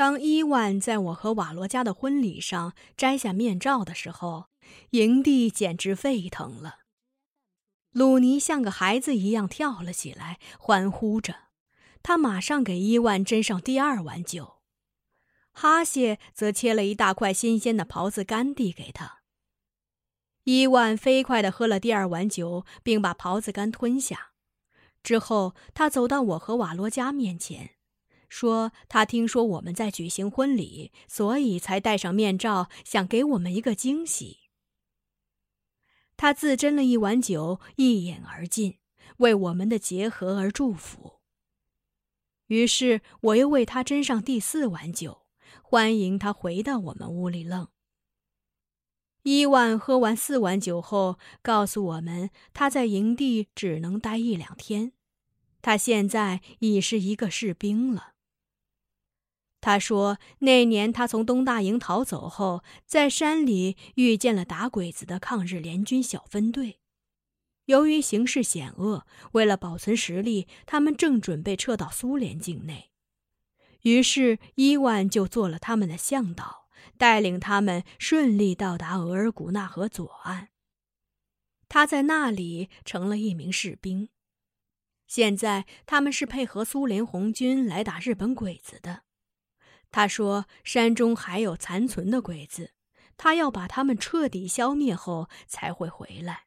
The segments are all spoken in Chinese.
当伊万在我和瓦罗加的婚礼上摘下面罩的时候，营地简直沸腾了。鲁尼像个孩子一样跳了起来，欢呼着。他马上给伊万斟上第二碗酒，哈谢则切了一大块新鲜的狍子干递给他。伊万飞快地喝了第二碗酒，并把狍子干吞下。之后，他走到我和瓦罗加面前。说他听说我们在举行婚礼，所以才戴上面罩，想给我们一个惊喜。他自斟了一碗酒，一饮而尽，为我们的结合而祝福。于是我又为他斟上第四碗酒，欢迎他回到我们屋里愣。伊万喝完四碗酒后，告诉我们他在营地只能待一两天，他现在已是一个士兵了。他说：“那年他从东大营逃走后，在山里遇见了打鬼子的抗日联军小分队。由于形势险恶，为了保存实力，他们正准备撤到苏联境内。于是伊万就做了他们的向导，带领他们顺利到达额尔古纳河左岸。他在那里成了一名士兵。现在他们是配合苏联红军来打日本鬼子的。”他说：“山中还有残存的鬼子，他要把他们彻底消灭后才会回来。”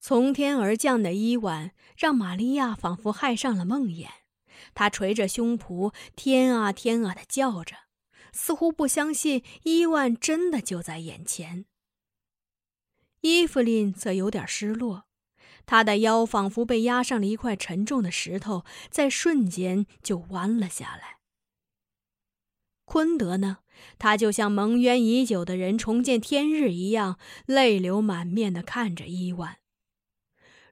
从天而降的伊万让玛利亚仿佛害上了梦魇，她捶着胸脯，天啊天啊的叫着，似乎不相信伊万真的就在眼前。伊芙琳则有点失落。他的腰仿佛被压上了一块沉重的石头，在瞬间就弯了下来。昆德呢？他就像蒙冤已久的人重见天日一样，泪流满面的看着伊万。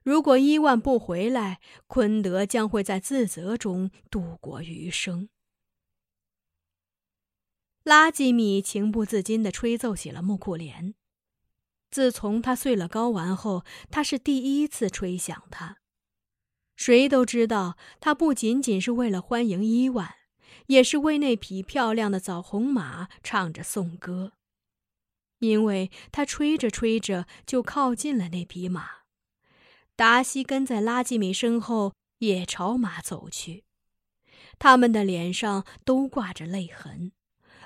如果伊万不回来，昆德将会在自责中度过余生。拉基米情不自禁地吹奏起了木库莲。自从他碎了睾丸后，他是第一次吹响它。谁都知道，他不仅仅是为了欢迎伊万，也是为那匹漂亮的枣红马唱着颂歌。因为他吹着吹着就靠近了那匹马，达西跟在拉基米身后也朝马走去，他们的脸上都挂着泪痕。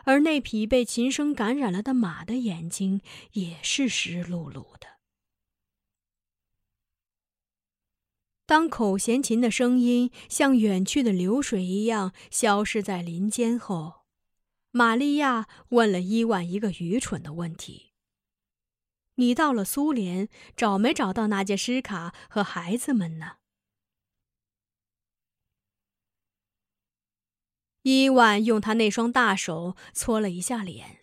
而那匹被琴声感染了的马的眼睛也是湿漉漉的。当口弦琴的声音像远去的流水一样消失在林间后，玛利亚问了伊万一个愚蠢的问题：“你到了苏联，找没找到那杰什卡和孩子们呢？”伊万用他那双大手搓了一下脸，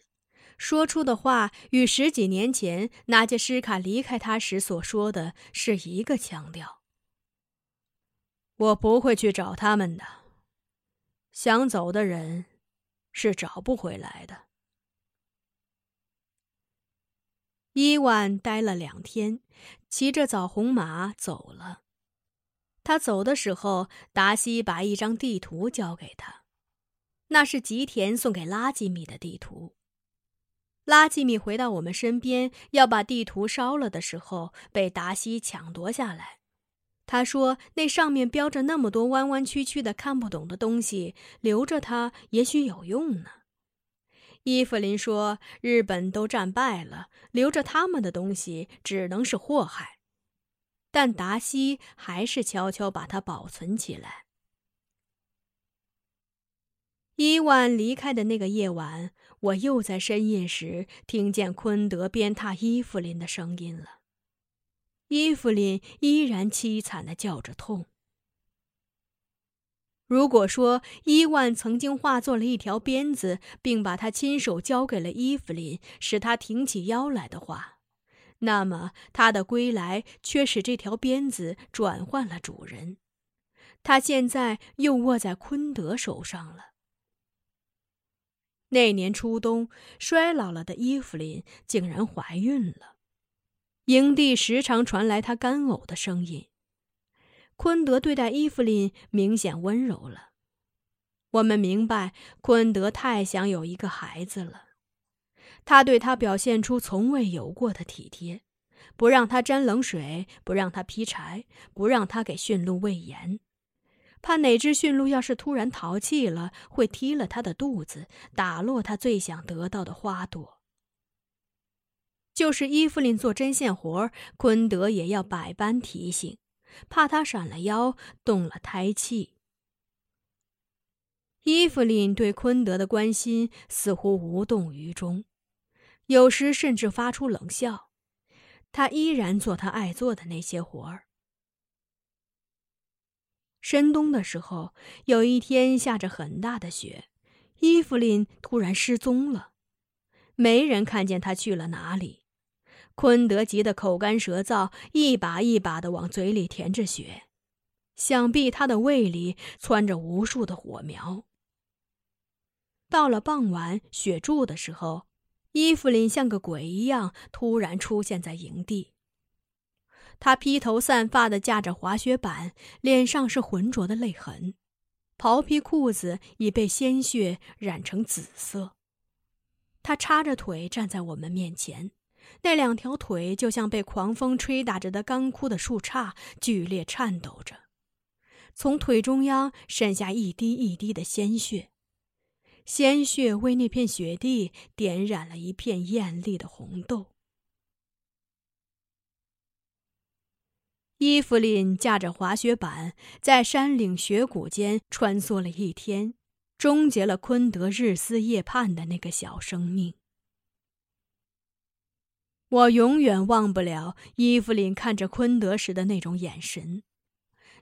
说出的话与十几年前纳杰什卡离开他时所说的是一个腔调。我不会去找他们的。想走的人，是找不回来的。伊万待了两天，骑着枣红马走了。他走的时候，达西把一张地图交给他。那是吉田送给拉吉米的地图。拉吉米回到我们身边，要把地图烧了的时候，被达西抢夺下来。他说：“那上面标着那么多弯弯曲曲的看不懂的东西，留着它也许有用呢。”伊芙琳说：“日本都战败了，留着他们的东西只能是祸害。”但达西还是悄悄把它保存起来。伊万离开的那个夜晚，我又在深夜时听见昆德鞭挞伊芙琳的声音了。伊芙琳依然凄惨的叫着痛。如果说伊万曾经化作了一条鞭子，并把它亲手交给了伊芙琳，使她挺起腰来的话，那么他的归来却使这条鞭子转换了主人，他现在又握在昆德手上了。那年初冬，衰老了的伊芙琳竟然怀孕了。营地时常传来她干呕的声音。昆德对待伊芙琳明显温柔了。我们明白，昆德太想有一个孩子了。他对他表现出从未有过的体贴，不让他沾冷水，不让他劈柴，不让他给驯鹿喂盐，怕哪只驯鹿要是突然淘气了，会踢了他的肚子，打落他最想得到的花朵。就是伊芙琳做针线活昆德也要百般提醒，怕他闪了腰，动了胎气。伊芙琳对昆德的关心似乎无动于衷，有时甚至发出冷笑。他依然做他爱做的那些活儿。深冬的时候，有一天下着很大的雪，伊芙琳突然失踪了，没人看见她去了哪里。昆德急得口干舌燥，一把一把的往嘴里填着雪，想必他的胃里窜着无数的火苗。到了傍晚，雪住的时候，伊芙琳像个鬼一样突然出现在营地。他披头散发的架着滑雪板，脸上是浑浊的泪痕，袍皮裤子已被鲜血染成紫色。他叉着腿站在我们面前，那两条腿就像被狂风吹打着的干枯的树杈，剧烈颤抖着，从腿中央渗下一滴一滴的鲜血。鲜血为那片雪地点染了一片艳丽的红豆。伊芙琳驾着滑雪板，在山岭雪谷间穿梭了一天，终结了昆德日思夜盼的那个小生命。我永远忘不了伊芙琳看着昆德时的那种眼神。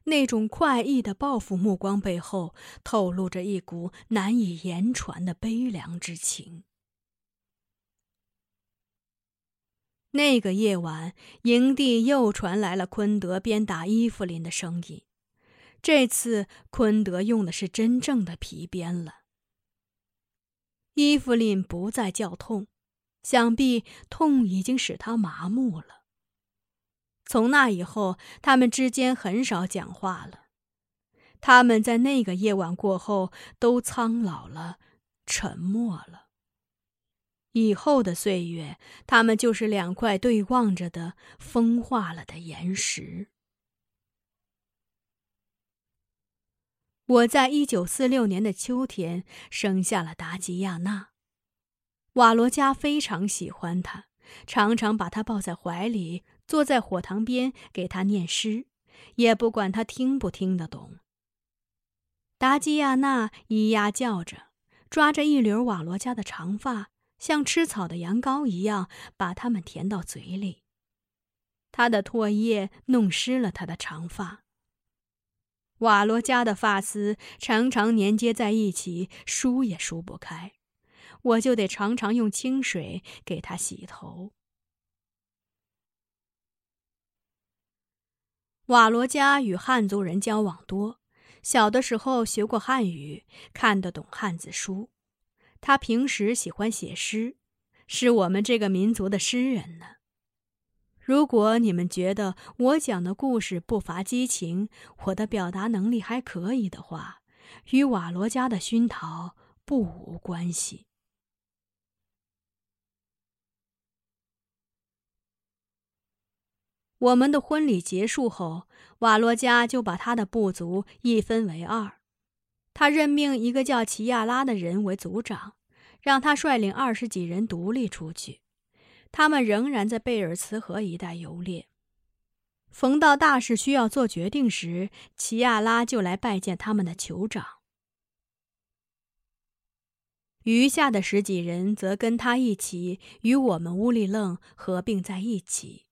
那种快意的报复目光背后，透露着一股难以言传的悲凉之情。那个夜晚，营地又传来了昆德鞭打伊芙琳的声音。这次，昆德用的是真正的皮鞭了。伊芙琳不再叫痛，想必痛已经使她麻木了。从那以后，他们之间很少讲话了。他们在那个夜晚过后都苍老了，沉默了。以后的岁月，他们就是两块对望着的风化了的岩石。我在一九四六年的秋天生下了达吉亚娜，瓦罗加非常喜欢她，常常把她抱在怀里。坐在火塘边给他念诗，也不管他听不听得懂。达吉亚娜咿呀叫着，抓着一绺瓦罗加的长发，像吃草的羊羔一样把它们填到嘴里。他的唾液弄湿了他的长发。瓦罗加的发丝常常粘接在一起，梳也梳不开，我就得常常用清水给他洗头。瓦罗加与汉族人交往多，小的时候学过汉语，看得懂汉字书。他平时喜欢写诗，是我们这个民族的诗人呢。如果你们觉得我讲的故事不乏激情，我的表达能力还可以的话，与瓦罗加的熏陶不无关系。我们的婚礼结束后，瓦罗加就把他的部族一分为二。他任命一个叫齐亚拉的人为族长，让他率领二十几人独立出去。他们仍然在贝尔茨河一带游猎。逢到大事需要做决定时，齐亚拉就来拜见他们的酋长。余下的十几人则跟他一起与我们乌力楞合并在一起。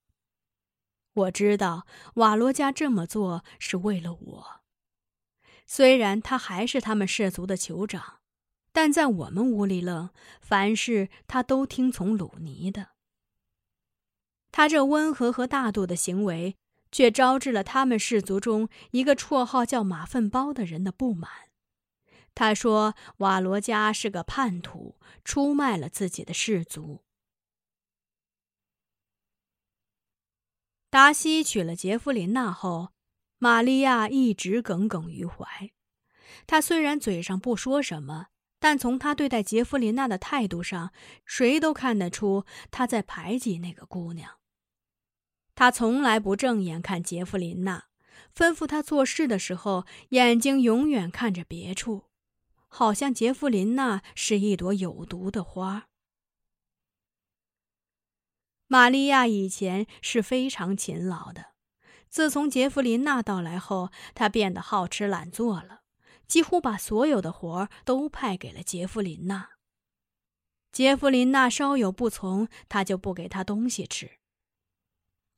我知道瓦罗加这么做是为了我。虽然他还是他们氏族的酋长，但在我们屋里楞，凡事他都听从鲁尼的。他这温和和大度的行为，却招致了他们氏族中一个绰号叫“马粪包”的人的不满。他说瓦罗加是个叛徒，出卖了自己的氏族。达西娶了杰弗琳娜后，玛利亚一直耿耿于怀。她虽然嘴上不说什么，但从她对待杰弗琳娜的态度上，谁都看得出她在排挤那个姑娘。她从来不正眼看杰弗琳娜，吩咐她做事的时候，眼睛永远看着别处，好像杰弗琳娜是一朵有毒的花。玛利亚以前是非常勤劳的。自从杰弗琳娜到来后，她变得好吃懒做了，几乎把所有的活都派给了杰弗琳娜。杰弗琳娜稍有不从，她就不给她东西吃。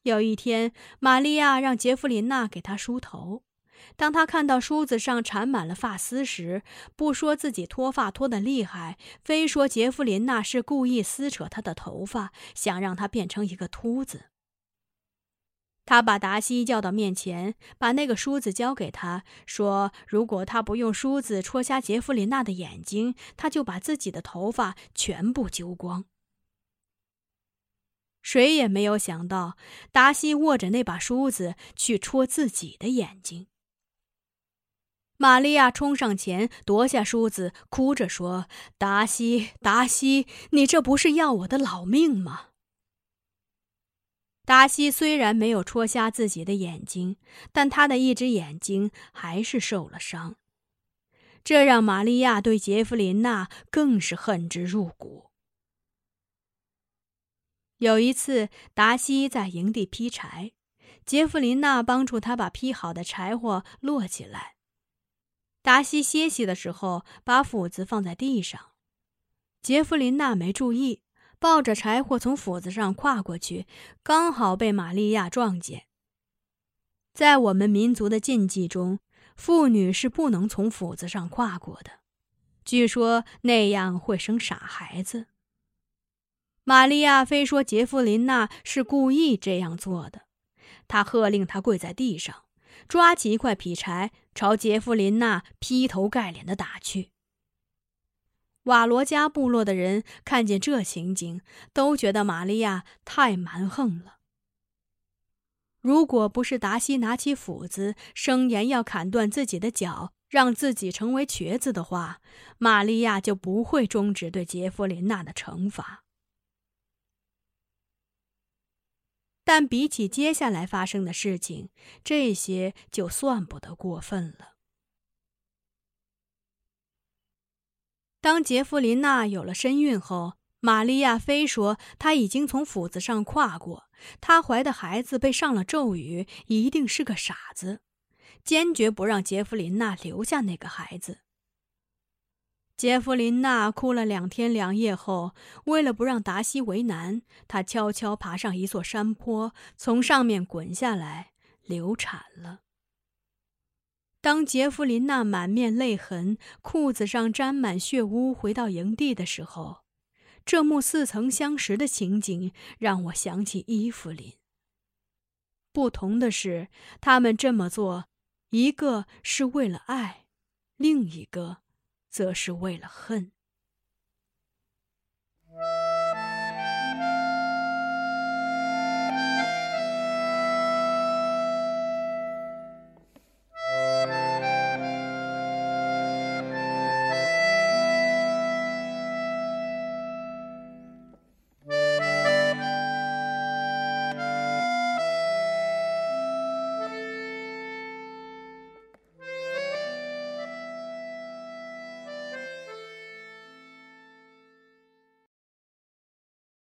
有一天，玛利亚让杰弗琳娜给她梳头，当她看到梳子上缠满了发丝时，不说自己脱发脱得厉害，非说杰弗琳娜是故意撕扯她的头发，想让她变成一个秃子。他把达西叫到面前，把那个梳子交给他，说：“如果他不用梳子戳瞎杰弗琳娜的眼睛，他就把自己的头发全部揪光。”谁也没有想到，达西握着那把梳子去戳自己的眼睛。玛利亚冲上前夺下梳子，哭着说：“达西，达西，你这不是要我的老命吗？”达西虽然没有戳瞎自己的眼睛，但他的一只眼睛还是受了伤，这让玛利亚对杰弗琳娜更是恨之入骨。有一次，达西在营地劈柴，杰弗琳娜帮助他把劈好的柴火摞起来。达西歇息的时候，把斧子放在地上，杰弗琳娜没注意。抱着柴火从斧子上跨过去，刚好被玛利亚撞见。在我们民族的禁忌中，妇女是不能从斧子上跨过的，据说那样会生傻孩子。玛利亚非说杰弗琳娜是故意这样做的，她喝令他跪在地上，抓起一块劈柴，朝杰弗琳娜劈头盖脸的打去。瓦罗加部落的人看见这情景，都觉得玛利亚太蛮横了。如果不是达西拿起斧子，声言要砍断自己的脚，让自己成为瘸子的话，玛利亚就不会终止对杰弗琳娜的惩罚。但比起接下来发生的事情，这些就算不得过分了。当杰弗琳娜有了身孕后，玛利亚非说她已经从斧子上跨过，她怀的孩子被上了咒语，一定是个傻子，坚决不让杰弗琳娜留下那个孩子。杰弗琳娜哭了两天两夜后，为了不让达西为难，她悄悄爬上一座山坡，从上面滚下来，流产了。当杰弗琳娜满面泪痕、裤子上沾满血污回到营地的时候，这幕似曾相识的情景让我想起伊芙琳。不同的是，他们这么做，一个是为了爱，另一个，则是为了恨。